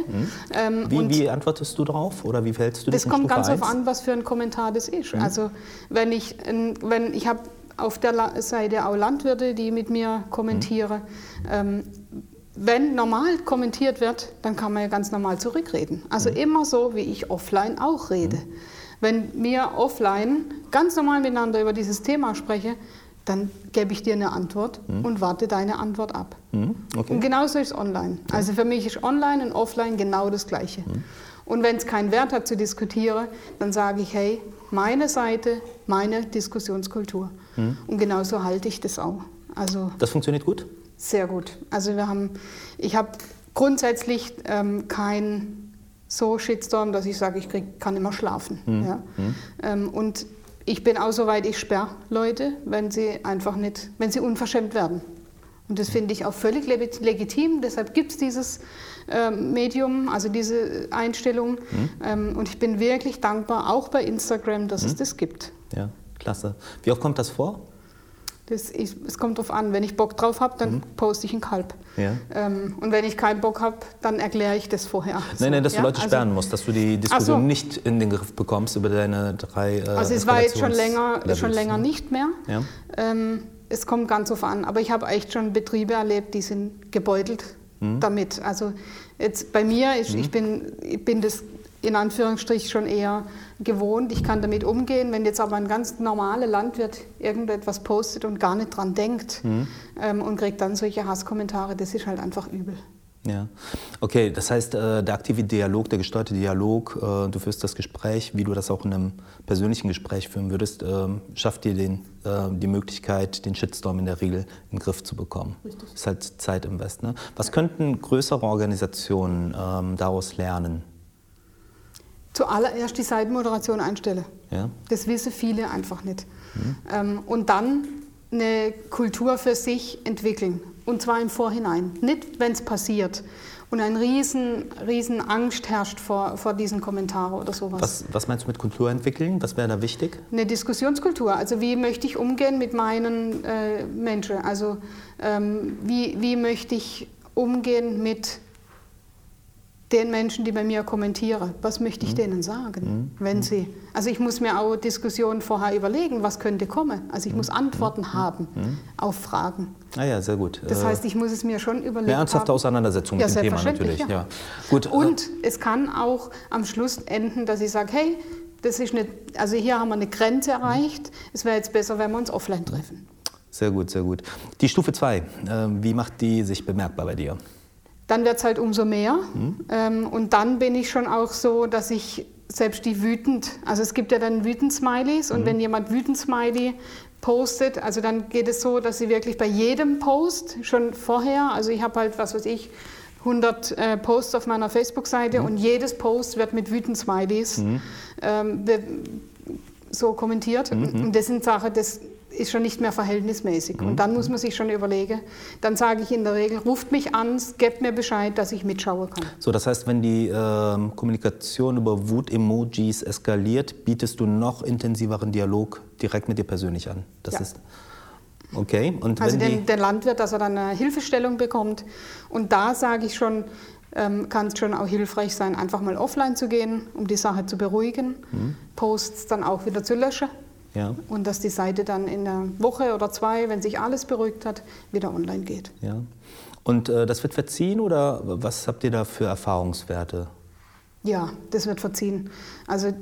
Ähm, Wie, und wie antwortest du darauf oder wie verhältst du das in kommt Stufe ganz 1? darauf an, was für ein Kommentar das ist. Also wenn ich, wenn ich habe auf der Seite auch Landwirte, die mit mir kommentieren. Ähm, wenn normal kommentiert wird, dann kann man ja ganz normal zurückreden. Also immer so, wie ich offline auch rede. Wenn wir offline ganz normal miteinander über dieses Thema sprechen, dann gebe ich dir eine Antwort und warte deine Antwort ab. Mhm, okay. Und genauso ist es online. Also für mich ist online und offline genau das Gleiche. Mhm. Und wenn es keinen Wert hat zu diskutieren, dann sage ich, hey, meine Seite, meine Diskussionskultur. Mhm. Und genauso halte ich das auch. Also Das funktioniert gut? Sehr gut. Also wir haben, ich habe grundsätzlich ähm, kein so Shitstorm, dass ich sage, ich krieg, kann immer schlafen. Mhm. Ja. Ähm, und ich bin auch so weit, ich sperre Leute, wenn sie einfach nicht, wenn sie unverschämt werden. Und das finde ich auch völlig legitim. Deshalb gibt es dieses ähm, Medium, also diese Einstellung. Mhm. Ähm, und ich bin wirklich dankbar, auch bei Instagram, dass es das gibt. Ja, klasse. Wie oft kommt das vor? Ist, es kommt darauf an, wenn ich Bock drauf habe, dann poste ich einen Kalb. Ja. Ähm, und wenn ich keinen Bock habe, dann erkläre ich das vorher. Nein, nein, dass du ja, Leute also- sperren musst, dass du die Diskussion so. nicht in den Griff bekommst über deine drei äh, Also es war jetzt schon länger, Eskalationslevels, schon länger ne? nicht mehr. Ja. Ähm, es kommt ganz drauf an. Aber ich habe echt schon Betriebe erlebt, die sind gebeutelt Mhm. damit. Also jetzt bei mir, ist, ich, bin, ich bin das in Anführungsstrich schon eher gewohnt. Ich kann damit umgehen. Wenn jetzt aber ein ganz normaler Landwirt irgendetwas postet und gar nicht dran denkt Mhm. ähm, und kriegt dann solche Hasskommentare, das ist halt einfach übel. Ja. Okay, das heißt, äh, der aktive Dialog, der gesteuerte Dialog, äh, du führst das Gespräch, wie du das auch in einem persönlichen Gespräch führen würdest, ähm, schafft dir den, äh, die Möglichkeit, den Shitstorm in der Regel in den Griff zu bekommen. Richtig. Das ist halt Zeitinvest. Ne? Was könnten größere Organisationen ähm, daraus lernen? Zuallererst die Seitenmoderation einstellen. Ja? Das wissen viele einfach nicht. Mhm. Ähm, und dann eine Kultur für sich entwickeln. Und zwar im Vorhinein, nicht wenn es passiert. Und eine riesen, riesen Angst herrscht vor, vor diesen Kommentaren oder sowas. Was, was meinst du mit Kultur entwickeln? Was wäre da wichtig? Eine Diskussionskultur. Also wie möchte ich umgehen mit meinen äh, Menschen? Also ähm, wie, wie möchte ich umgehen mit den Menschen, die bei mir kommentieren? Was möchte ich denen sagen, wenn sie... Also ich muss mir auch Diskussionen vorher überlegen, was könnte kommen. Also ich muss Antworten haben auf Fragen. Ah ja, sehr gut. Das Äh, heißt, ich muss es mir schon überlegen. eine ernsthafte Auseinandersetzung Ja, mit dem Thema natürlich. ja. Ja. Gut, äh, Und es kann auch am Schluss enden, dass ich sage, hey, das ist nicht, also hier haben wir eine Grenze erreicht. Es wäre jetzt besser, wenn wir uns offline treffen. Sehr gut, sehr gut. Die Stufe 2, äh, wie macht die sich bemerkbar bei dir? Dann wird es halt umso mehr. Ähm, und dann bin ich schon auch so, dass ich selbst die wütend, also es gibt ja dann wütend Smileys und wenn jemand wütend Smiley postet, also dann geht es so, dass sie wirklich bei jedem Post schon vorher, also ich habe halt, was weiß ich, 100 äh, Posts auf meiner Facebook-Seite und jedes Post wird mit wütend Smileys ähm, be- so kommentiert. Und das sind Sachen, das ist schon nicht mehr verhältnismäßig. Und dann muss man sich schon überlegen, dann sage ich in der Regel, ruft mich an, gebt mir Bescheid, dass ich mitschauen kann. So, das heißt, wenn die ähm, Kommunikation über Wut-Emojis eskaliert, bietest du noch intensiveren Dialog direkt mit dir persönlich an. Das Ja. ist okay. Und Also den, der Landwirt, dass er dann eine Hilfestellung bekommt. Und da sage ich schon, ähm, kann es schon auch hilfreich sein, einfach mal offline zu gehen, um die Sache zu beruhigen, Mhm. Posts dann auch wieder zu löschen. Ja, Und dass die Seite dann in einer Woche oder zwei, wenn sich alles beruhigt hat, wieder online geht. ja. Und äh, das wird verziehen oder was habt ihr da für Erfahrungswerte? Ja, das wird verziehen. Also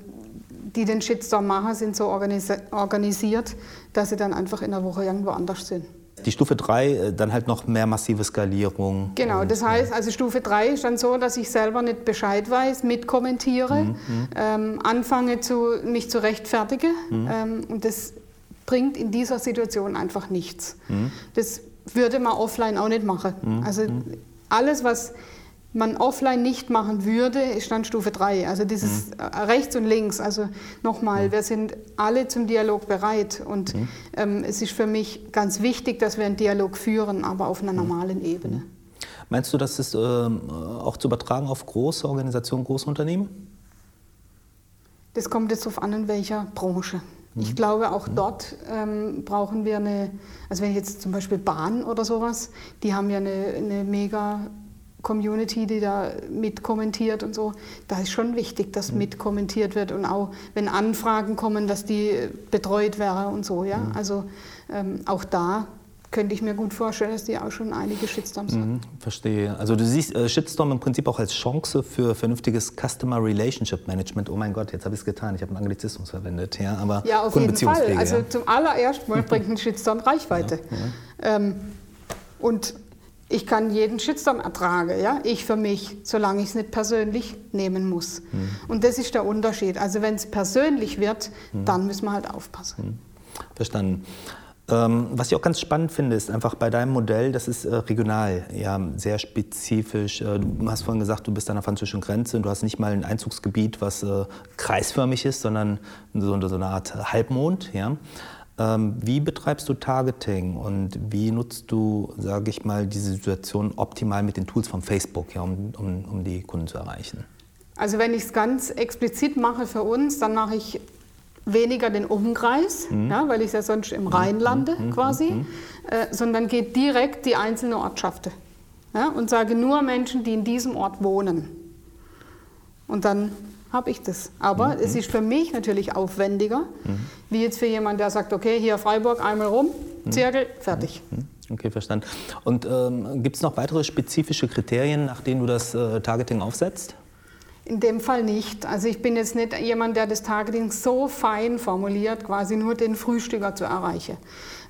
die den Shitstorm machen, sind so organisi organisiert, dass sie dann einfach in der Woche irgendwo anders sind. Die Stufe 3, äh, dann halt noch mehr massive Skalierung. Genau, das heißt, also Stufe 3 ist dann so, dass ich selber nicht Bescheid weiß, mitkommentiere, ähm, anfange, zu, mich zu rechtfertigen. Ähm, und das bringt in dieser Situation einfach nichts. Das würde man offline auch nicht machen. Also alles, was man offline nicht machen würde, ist dann Stufe 3. Also dieses äh, rechts und links. Also nochmal, wir sind alle zum Dialog bereit. Und ähm, es ist für mich ganz wichtig, dass wir einen Dialog führen, aber auf einer normalen Ebene. Meinst du, das ist ähm, auch zu übertragen auf große Organisationen, große Unternehmen? Das kommt jetzt darauf an, in welcher Branche. Ich glaube, auch dort ähm, brauchen wir eine, also wenn ich jetzt zum Beispiel Bahn oder sowas, die haben ja eine, eine mega Community, die da mitkommentiert und so. Da ist schon wichtig, dass mitkommentiert wird und auch, wenn Anfragen kommen, dass die betreut wäre und so. Ja? Also ähm, auch da könnte ich mir gut vorstellen, dass die auch schon einige Shitstorms haben. Mhm, verstehe. Also du siehst äh, Shitstorm im Prinzip auch als Chance für vernünftiges Customer Relationship Management. Oh mein Gott, jetzt habe ich es getan. Ich habe einen Anglizismus verwendet. Ja, aber Ja, auf jeden Fall. Also ja. zum allerersten Mal bringt ein Shitstorm [LAUGHS] Reichweite. Ähm, und ich kann jeden Shitstorm ertragen, ja? ich für mich, solange ich es nicht persönlich nehmen muss. Mhm. Und das ist der Unterschied. Also wenn es persönlich wird, Mhm. dann müssen wir halt aufpassen. Verstanden. Ähm, was ich auch ganz spannend finde, ist einfach bei deinem Modell, das ist äh, regional, ja, sehr spezifisch. Äh, du hast vorhin gesagt, du bist an der französischen Grenze und du hast nicht mal ein Einzugsgebiet, was äh, kreisförmig ist, sondern so, so eine Art Halbmond. Ja. Ähm, wie betreibst du Targeting und wie nutzt du, sage ich mal, diese Situation optimal mit den Tools von Facebook, ja, um, um, um die Kunden zu erreichen? Also wenn ich es ganz explizit mache für uns, dann mache ich weniger den Umkreis, mhm. ja, weil ich ja sonst im Rhein mhm. lande mhm. quasi, mhm. äh, sondern geht direkt die einzelnen Ortschaften ja, und sage nur Menschen, die in diesem Ort wohnen. Und dann habe ich das. Aber mhm. es ist für mich natürlich aufwendiger, mhm. wie jetzt für jemanden, der sagt, okay, hier Freiburg einmal rum, Zirkel, fertig. Okay, verstanden. Und ähm, gibt es noch weitere spezifische Kriterien, nach denen du das äh, Targeting aufsetzt? In dem Fall nicht. Also ich bin jetzt nicht jemand, der das Targeting so fein formuliert, quasi nur den Frühstücker zu erreichen.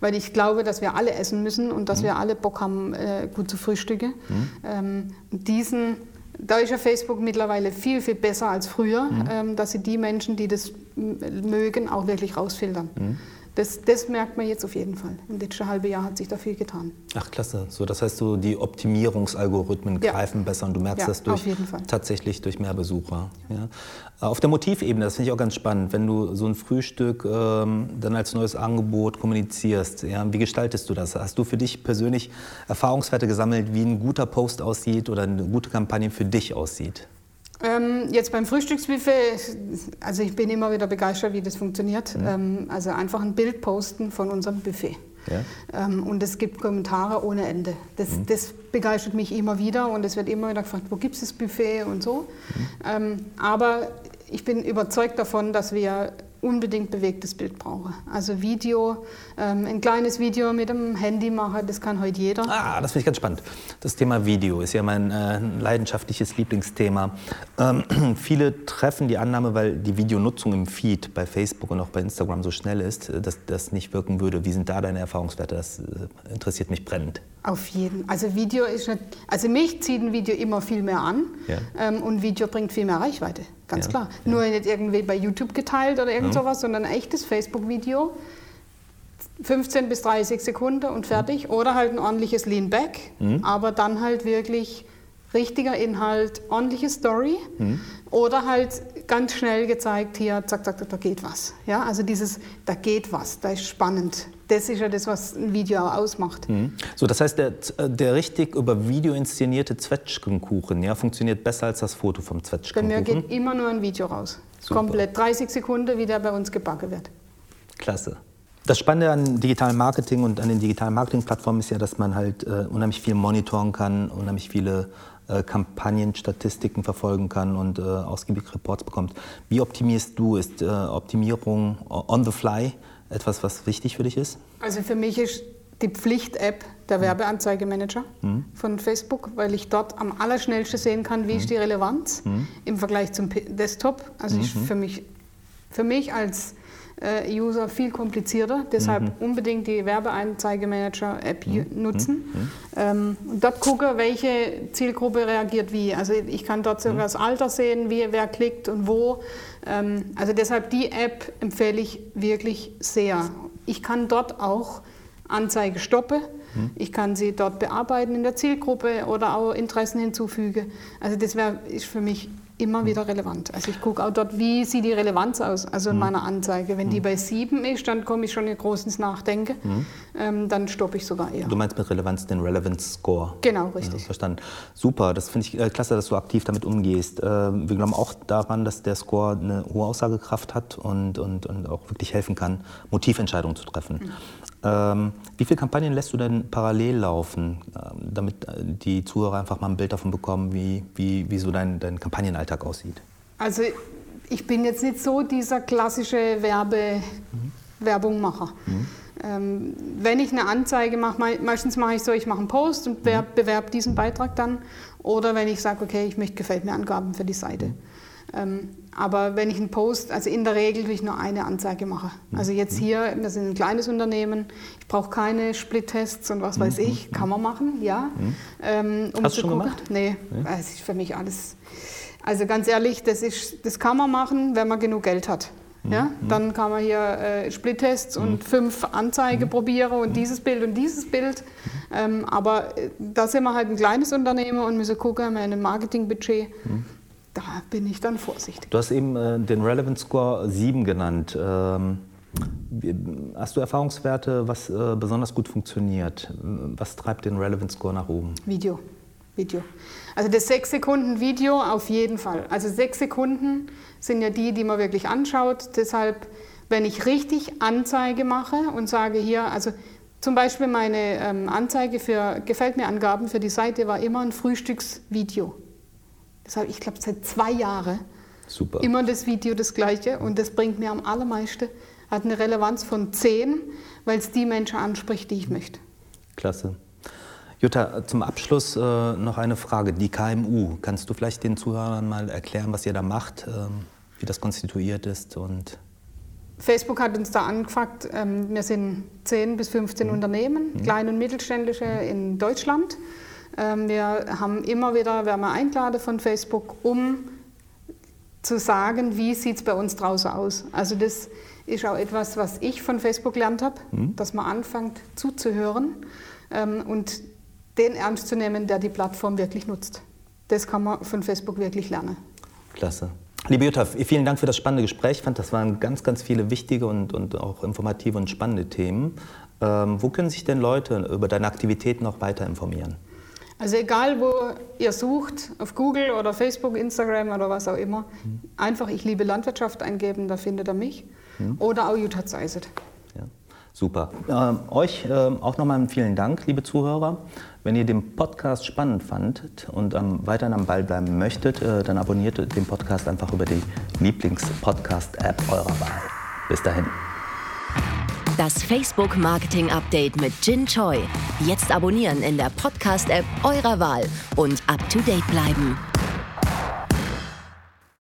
Weil ich glaube, dass wir alle essen müssen und dass mhm. wir alle Bock haben, äh, gut zu frühstücken. Mhm. Ähm, diesen, da ist ja Facebook mittlerweile viel, viel besser als früher, mhm. ähm, dass sie die Menschen, die das mögen, auch wirklich rausfiltern. Mhm. Das, das, merkt man jetzt auf jeden Fall. Im letzten halben Jahr hat sich da viel getan. Ach, klasse. So, das heißt, so die Optimierungsalgorithmen ja. greifen besser und du merkst ja, das durch, tatsächlich durch mehr Besucher. Ja. Auf der Motivebene, das finde ich auch ganz spannend, wenn du so ein Frühstück ähm, dann als neues Angebot kommunizierst. Wie gestaltest du das? Hast du für dich persönlich Erfahrungswerte gesammelt, wie ein guter Post aussieht oder eine gute Kampagne für dich aussieht? Ähm, jetzt beim Frühstücksbuffet, also ich bin immer wieder begeistert, wie das funktioniert. Mhm. Ähm, also einfach ein Bild posten von unserem Buffet. Ja. Ähm, und es gibt Kommentare ohne Ende. Das, mhm. das, begeistert mich immer wieder und es wird immer wieder gefragt, wo gibt es das Buffet und so. Mhm. Ähm, aber ich bin überzeugt davon, dass wir unbedingt bewegtes Bild brauche. Also Video, ähm, ein kleines Video mit dem Handy machen, das kann heute jeder. Ah, das finde ich ganz spannend. Das Thema Video ist ja mein äh, leidenschaftliches Lieblingsthema. Ähm, [CLEARS THROAT] viele treffen die Annahme, weil die Videonutzung im Feed bei Facebook und auch bei Instagram so schnell ist, äh, dass das nicht wirken würde. Wie sind da deine Erfahrungswerte? Das äh, interessiert mich brennend. Auf jeden. Also Video ist nicht, also mich zieht ein Video immer viel mehr an ja. ähm, und Video bringt viel mehr Reichweite, ganz ja. klar. Ja. Nur nicht irgendwie bei YouTube geteilt oder irgend sowas, sondern ein echtes Facebook-Video. 15 bis 30 Sekunden und fertig. Mhm. Oder halt ein ordentliches Lean-Back, mhm. aber dann halt wirklich richtiger Inhalt, ordentliche Story. Mhm. Oder halt ganz schnell gezeigt, hier, zack, zack, da geht was. Ja, also dieses, da geht was, da ist spannend. Das ist ja das, was ein Video auch ausmacht. Mhm. So, das heißt, der, der richtig über Video inszenierte Zwetschgenkuchen ja, funktioniert besser als das Foto vom Zwetschgenkuchen? Bei mir geht immer nur ein Video raus. Super. Komplett 30 Sekunden, wie der bei uns gebacken wird. Klasse. Das Spannende an digitalen Marketing und an den digitalen Marketingplattformen ist ja, dass man halt äh, unheimlich viel monitoren kann, unheimlich viele äh, Kampagnen, Statistiken verfolgen kann und äh, ausgiebig Reports bekommt. Wie optimierst du? Ist äh, Optimierung on the fly etwas, was wichtig für dich ist? Also für mich ist die Pflicht-App der mhm. Werbeanzeigemanager mhm. von Facebook, weil ich dort am allerschnellsten sehen kann, wie mhm. ist die Relevanz mhm. im Vergleich zum Desktop. Also ist mhm. für mich, für mich als User viel komplizierter. Deshalb mhm. unbedingt die Werbeanzeigemanager-App mhm. nutzen. Mhm. Ähm, und dort gucke, welche Zielgruppe reagiert wie. Also ich kann dort sogar mhm. das Alter sehen, wie, wer klickt und wo. Ähm, also deshalb die App empfehle ich wirklich sehr. Ich kann dort auch Anzeige stoppen. Mhm. Ich kann sie dort bearbeiten in der Zielgruppe oder auch Interessen hinzufügen. Also das wäre ist für mich immer wieder relevant. Also ich gucke auch dort, wie sieht die Relevanz aus, also in mhm. meiner Anzeige. Wenn die mhm. bei sieben ist, dann komme ich schon in großes Nachdenken, mhm. ähm, dann stoppe ich sogar eher. Du meinst mit Relevanz den Relevance Score? Genau, richtig. Ja, verstanden. Super, das finde ich äh, klasse, dass du aktiv damit umgehst. Äh, wir glauben auch daran, dass der Score eine hohe Aussagekraft hat und, und, und auch wirklich helfen kann, Motiventscheidungen zu treffen. Mhm. Ähm, wie viele Kampagnen lässt du denn parallel laufen, ähm, damit äh, die Zuhörer einfach mal ein Bild davon bekommen, wie, wie, wie so dein, dein Kampagnenalltag aussieht? Also ich bin jetzt nicht so dieser klassische Werbe, mhm. Werbungmacher. Mhm. Ähm, wenn ich eine Anzeige mache, meistens mache ich so, ich mache einen Post und mhm. bewerbe diesen Beitrag dann. Oder wenn ich sage, okay, ich möchte gefällt mir Angaben für die Seite. Mhm. Ähm, aber wenn ich einen Post, also in der Regel will ich nur eine Anzeige machen. Also jetzt mhm. hier, wir sind ein kleines Unternehmen, ich brauche keine Split-Tests und was weiß mhm. ich, kann man machen, ja. Ähm, um Hast du schon gucken. gemacht? Nee, nee, das ist für mich alles, also ganz ehrlich, das, ist, das kann man machen, wenn man genug Geld hat. Ja, dann kann man hier äh, Splittests und fünf Anzeige probieren und dieses Bild und dieses Bild. Ähm, aber äh, da sind wir halt ein kleines Unternehmen und müssen gucken, haben wir ein Marketingbudget. Da bin ich dann vorsichtig. Du hast eben äh, den Relevance Score 7 genannt. Ähm, hast du Erfahrungswerte, was äh, besonders gut funktioniert? Was treibt den Relevance Score nach oben? Video. Video. Also das 6 Sekunden Video auf jeden Fall. Also 6 Sekunden sind ja die, die man wirklich anschaut. Deshalb, wenn ich richtig Anzeige mache und sage hier, also zum Beispiel meine ähm, Anzeige für Gefällt mir Angaben für die Seite war immer ein Frühstücksvideo. Ich glaube, seit zwei Jahren Super. immer das Video das gleiche und das bringt mir am allermeisten, hat eine Relevanz von 10, weil es die Menschen anspricht, die ich möchte. Klasse. Jutta, zum Abschluss äh, noch eine Frage. Die KMU, kannst du vielleicht den Zuhörern mal erklären, was ihr da macht, ähm, wie das konstituiert ist und Facebook hat uns da angefragt, ähm, wir sind 10 bis 15 Unternehmen, kleine und mittelständische in Deutschland. Ähm, wir haben immer wieder, werden wir eingeladen von Facebook, um zu sagen, wie sieht es bei uns draußen aus. Also das ist auch etwas, was ich von Facebook gelernt habe, dass man anfängt zuzuhören ähm, und den ernst zu nehmen, der die Plattform wirklich nutzt. Das kann man von Facebook wirklich lernen. Klasse. Liebe Jutta, vielen Dank für das spannende Gespräch. Ich fand, das waren ganz, ganz viele wichtige und, und auch informative und spannende Themen. Ähm, wo können sich denn Leute über deine Aktivitäten noch weiter informieren? Also egal, wo ihr sucht, auf Google oder Facebook, Instagram oder was auch immer, einfach ich liebe Landwirtschaft eingeben, da findet ihr mich. Oder auch Jutta Zeiset. Ja, super. Ähm, euch ähm, auch nochmal vielen Dank, liebe Zuhörer. Wenn ihr den Podcast spannend fandet und ähm, weiterhin am Ball bleiben möchtet, äh, dann abonniert den Podcast einfach über die Lieblings-Podcast-App eurer Wahl. Bis dahin. Das Facebook Marketing Update mit Jin Choi. Jetzt abonnieren in der Podcast-App eurer Wahl und up to date bleiben.